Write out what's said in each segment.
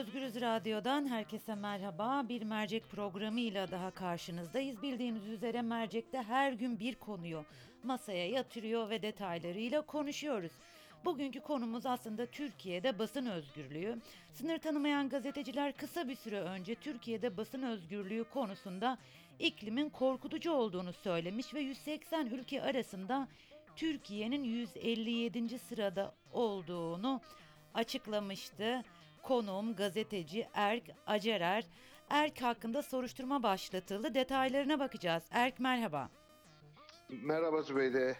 Özgürüz Radyo'dan herkese merhaba. Bir mercek programıyla daha karşınızdayız. Bildiğiniz üzere mercekte her gün bir konuyu masaya yatırıyor ve detaylarıyla konuşuyoruz. Bugünkü konumuz aslında Türkiye'de basın özgürlüğü. Sınır tanımayan gazeteciler kısa bir süre önce Türkiye'de basın özgürlüğü konusunda iklimin korkutucu olduğunu söylemiş ve 180 ülke arasında Türkiye'nin 157. sırada olduğunu açıklamıştı. Konuğum gazeteci Erk Acerer. Erk hakkında soruşturma başlatıldı. Detaylarına bakacağız. Erk merhaba. Merhaba Zübeyde.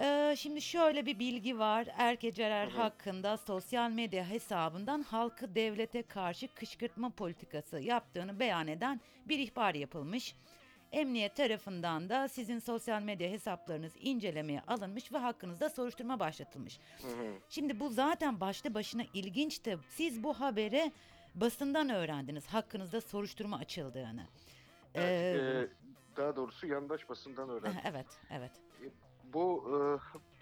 Ee, şimdi şöyle bir bilgi var. Erk Acerer hakkında sosyal medya hesabından halkı devlete karşı kışkırtma politikası yaptığını beyan eden bir ihbar yapılmış. Emniyet tarafından da sizin sosyal medya hesaplarınız incelemeye alınmış ve hakkınızda soruşturma başlatılmış. Şimdi bu zaten başlı başına ilginçti. Siz bu haberi basından öğrendiniz. Hakkınızda soruşturma açıldığını. Ee, Ee, daha doğrusu yandaş basından öğrendim. evet, evet. Bu e,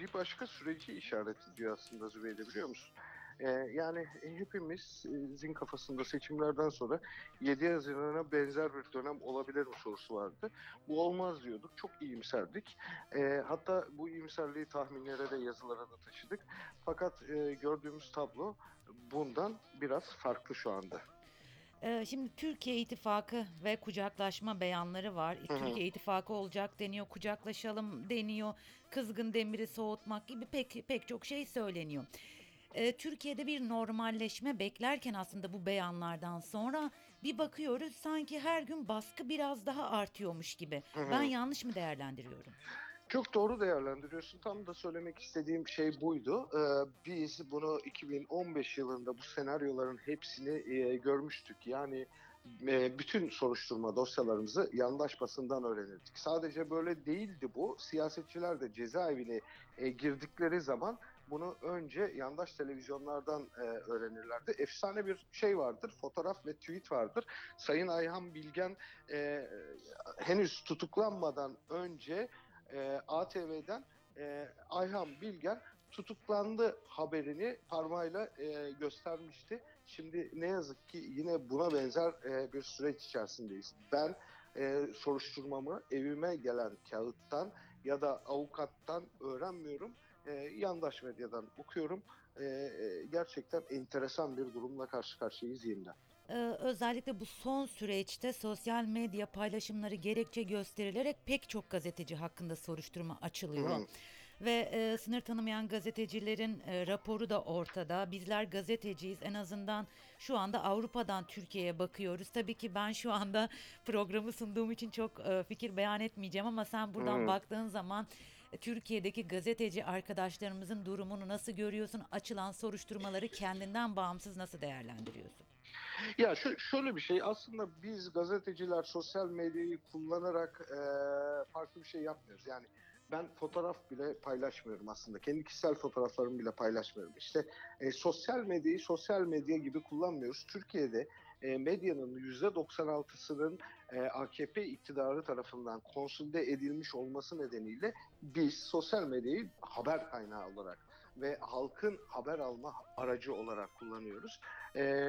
bir başka süreci işaret ediyor aslında Zübeyde biliyor musun? E, yani hepimizin kafasında seçimlerden sonra 7 Haziran'a benzer bir dönem olabilir mi sorusu vardı. Bu olmaz diyorduk. Çok iyimserdik. E, hatta bu iyimserliği tahminlere de yazılara da taşıdık. Fakat e, gördüğümüz tablo bundan biraz farklı şu anda. Ee, şimdi Türkiye İttifakı ve kucaklaşma beyanları var. hı. Türkiye İttifakı olacak deniyor, kucaklaşalım deniyor, kızgın demiri soğutmak gibi pek pek çok şey söyleniyor. Ee, Türkiye'de bir normalleşme beklerken aslında bu beyanlardan sonra bir bakıyoruz sanki her gün baskı biraz daha artıyormuş gibi. hı. Ben yanlış mı değerlendiriyorum? Çok doğru değerlendiriyorsun. Tam da söylemek istediğim şey buydu. Ee, biz bunu 2015 yılında bu senaryoların hepsini e, görmüştük. Yani e, bütün soruşturma dosyalarımızı yandaş basından öğrenirdik. Sadece böyle değildi bu. Siyasetçiler de cezaevine e, girdikleri zaman bunu önce yandaş televizyonlardan e, öğrenirlerdi. Efsane bir şey vardır, fotoğraf ve tweet vardır. Sayın Ayhan Bilgen e, henüz tutuklanmadan önce e, ATV'den e, Ayhan Bilgen tutuklandı haberini parmağıyla e, göstermişti. Şimdi ne yazık ki yine buna benzer e, bir süreç içerisindeyiz. Ben e, soruşturmamı evime gelen kağıttan ya da avukattan öğrenmiyorum. E, yandaş medyadan okuyorum. E, e, gerçekten enteresan bir durumla karşı karşıyayız yeniden. Ee, özellikle bu son süreçte sosyal medya paylaşımları gerekçe gösterilerek pek çok gazeteci hakkında soruşturma açılıyor. Hı. Ve e, sınır tanımayan gazetecilerin e, raporu da ortada. Bizler gazeteciyiz. En azından şu anda Avrupa'dan Türkiye'ye bakıyoruz. Tabii ki ben şu anda programı sunduğum için çok e, fikir beyan etmeyeceğim ama sen buradan Hı. baktığın zaman Türkiye'deki gazeteci arkadaşlarımızın durumunu nasıl görüyorsun? Açılan soruşturmaları kendinden bağımsız nasıl değerlendiriyorsun? Ya şu, şöyle bir şey aslında biz gazeteciler sosyal medyayı kullanarak e, farklı bir şey yapmıyoruz. Yani ben fotoğraf bile paylaşmıyorum aslında. Kendi kişisel fotoğraflarımı bile paylaşmıyorum. İşte e, sosyal medyayı sosyal medya gibi kullanmıyoruz. Türkiye'de e, medyanın %96'sının e, AKP iktidarı tarafından konsolide edilmiş olması nedeniyle biz sosyal medyayı haber kaynağı olarak ve halkın haber alma aracı olarak kullanıyoruz. E,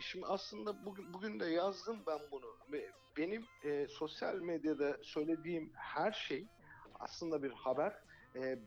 şimdi aslında bugün, de yazdım ben bunu. Benim sosyal medyada söylediğim her şey aslında bir haber,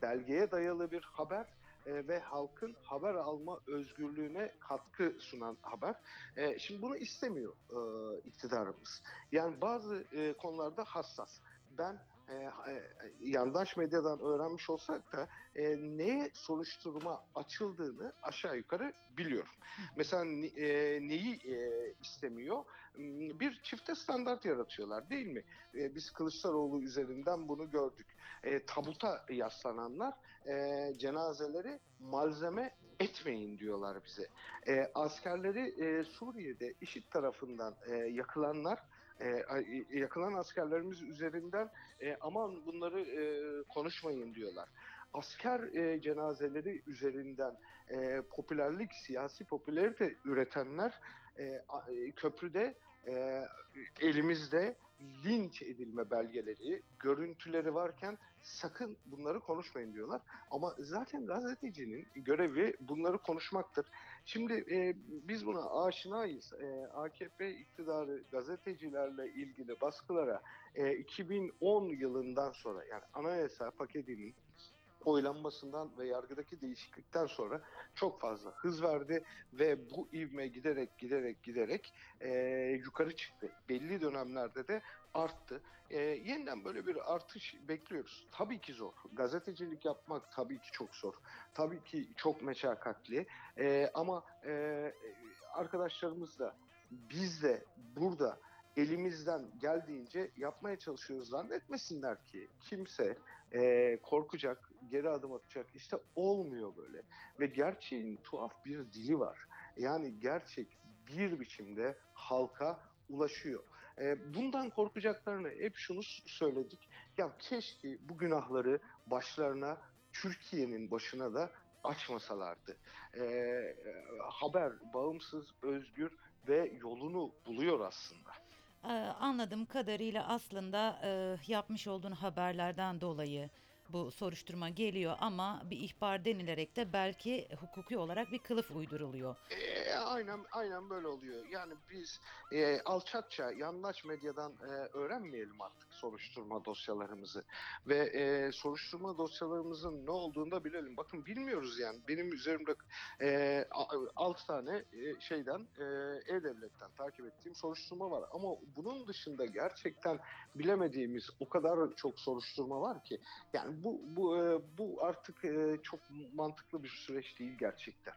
belgeye dayalı bir haber e, ve halkın haber alma özgürlüğüne katkı sunan haber. E, şimdi bunu istemiyor e, iktidarımız. Yani bazı e, konularda hassas. Ben e, e, yandaş medyadan öğrenmiş olsak da e, neye soruşturma açıldığını aşağı yukarı biliyorum. Mesela e, neyi e, istemiyor? M, Bir çifte standart yaratıyorlar değil mi? E, biz Kılıçdaroğlu üzerinden bunu gördük. E, tabuta yaslananlar e, cenazeleri malzeme etmeyin diyorlar bize. E, askerleri e, Suriye'de IŞİD tarafından e, yakılanlar e, yakılan askerlerimiz üzerinden e, aman bunları e, konuşmayın diyorlar. Asker e, cenazeleri üzerinden e, popülerlik, siyasi popülerite üretenler e, e, köprüde e, elimizde linç edilme belgeleri, görüntüleri varken sakın bunları konuşmayın diyorlar. Ama zaten gazetecinin görevi bunları konuşmaktır. Şimdi e, biz buna aşinayız. E, AKP iktidarı gazetecilerle ilgili baskılara e, 2010 yılından sonra yani anayasa paketinin oylanmasından ve yargıdaki değişiklikten sonra çok fazla hız verdi ve bu ivme giderek giderek giderek e, yukarı çıktı. Belli dönemlerde de arttı. E, yeniden böyle bir artış bekliyoruz. Tabii ki zor. Gazetecilik yapmak tabii ki çok zor. Tabii ki çok meşakkatli. E, ama e, arkadaşlarımız da biz de burada elimizden geldiğince yapmaya çalışıyoruz zannetmesinler ki kimse e, korkacak, geri adım atacak. İşte olmuyor böyle. Ve gerçeğin tuhaf bir dili var. Yani gerçek bir biçimde halka ulaşıyor. E, bundan korkacaklarını hep şunu söyledik. Ya keşke bu günahları başlarına Türkiye'nin başına da açmasalardı. E, haber bağımsız, özgür ve yolunu buluyor aslında. Ee, anladığım kadarıyla aslında e, yapmış olduğun haberlerden dolayı bu soruşturma geliyor ama bir ihbar denilerek de belki hukuki olarak bir kılıf uyduruluyor. E, aynen aynen böyle oluyor. Yani biz e, alçakça yandaş medyadan e, öğrenmeyelim artık soruşturma dosyalarımızı ve e, soruşturma dosyalarımızın ne olduğunu da bilelim. Bakın bilmiyoruz yani. Benim üzerimde e, 6 tane e, şeyden e, e-devletten takip ettiğim soruşturma var. Ama bunun dışında gerçekten bilemediğimiz o kadar çok soruşturma var ki yani bu bu e, bu artık e, çok mantıklı bir süreç değil gerçekten.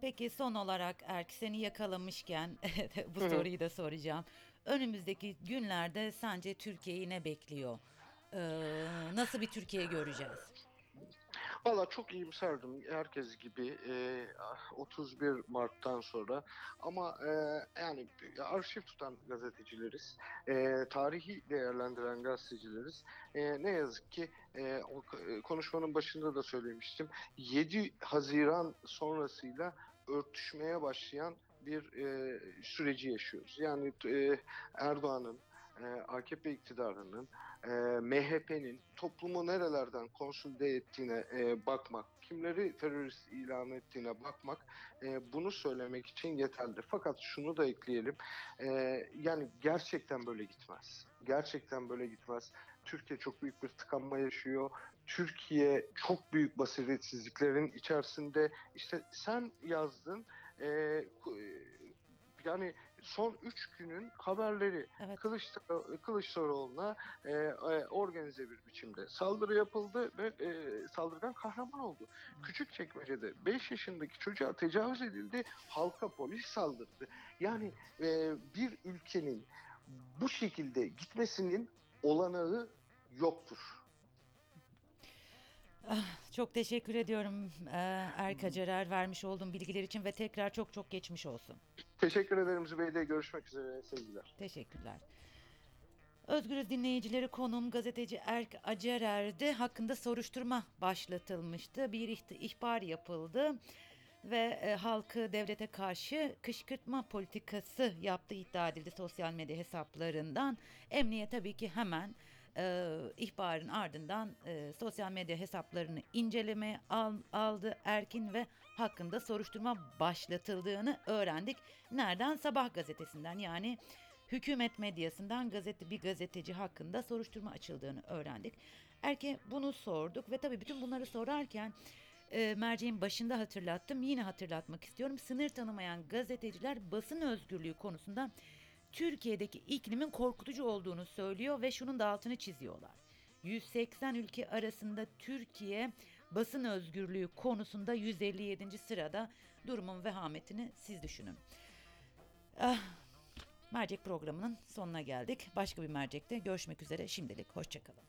Peki son olarak Erk seni yakalamışken bu soruyu da soracağım. Önümüzdeki günlerde sence Türkiye'yi ne bekliyor? Ee, nasıl bir Türkiye göreceğiz? Valla çok iyimserdim herkes gibi e, 31 Mart'tan sonra ama e, yani arşiv tutan gazetecileriz, e, tarihi değerlendiren gazetecileriz. E, ne yazık ki e, e, konuşmanın başında da söylemiştim 7 Haziran sonrasıyla örtüşmeye başlayan bir e, süreci yaşıyoruz. Yani e, Erdoğan'ın, e, AKP iktidarının e, MHP'nin toplumu nerelerden konsolide ettiğine e, bakmak, kimleri terörist ilan ettiğine bakmak bunu söylemek için yeterli. Fakat şunu da ekleyelim, yani gerçekten böyle gitmez. Gerçekten böyle gitmez. Türkiye çok büyük bir tıkanma yaşıyor. Türkiye çok büyük basiretsizliklerin içerisinde. İşte sen yazdın, yani son üç günün haberleri Evet. Kılıçdar- Kılıçdaroğlu'na e, e, organize bir biçimde saldırı yapıldı ve e, saldırgan kahraman oldu. Küçükçekmece'de 5 yaşındaki çocuğa tecavüz edildi, halka polis saldırdı. Yani e, bir ülkenin bu şekilde gitmesinin olanağı yoktur. Çok teşekkür ediyorum ee, Erk Acerer vermiş olduğun bilgiler için ve tekrar çok çok geçmiş olsun. Teşekkür ederim Zübeyde. Görüşmek üzere. Sevgiler. Teşekkürler. Özgürüz dinleyicileri konum gazeteci Erk Acerer'de hakkında soruşturma başlatılmıştı. Bir ihbar yapıldı ve e, halkı devlete karşı kışkırtma politikası yaptığı iddia edildi sosyal medya hesaplarından. Emniyet tabii ki hemen e, ihbarın ardından e, sosyal medya hesaplarını incelemeye al- aldı Erkin ve hakkında soruşturma başlatıldığını öğrendik. Nereden? Sabah gazetesinden yani hükümet medyasından gazete bir gazeteci hakkında soruşturma açıldığını öğrendik. Erke bunu sorduk ve tabii bütün bunları sorarken e, merceğin başında hatırlattım. Yine hatırlatmak istiyorum. Sınır tanımayan gazeteciler basın özgürlüğü konusunda Türkiye'deki iklimin korkutucu olduğunu söylüyor ve şunun da altını çiziyorlar. 180 ülke arasında Türkiye basın özgürlüğü konusunda 157. sırada durumun vehametini siz düşünün. Ah, Mercek programının sonuna geldik. Başka bir mercekte görüşmek üzere. Şimdilik hoşçakalın.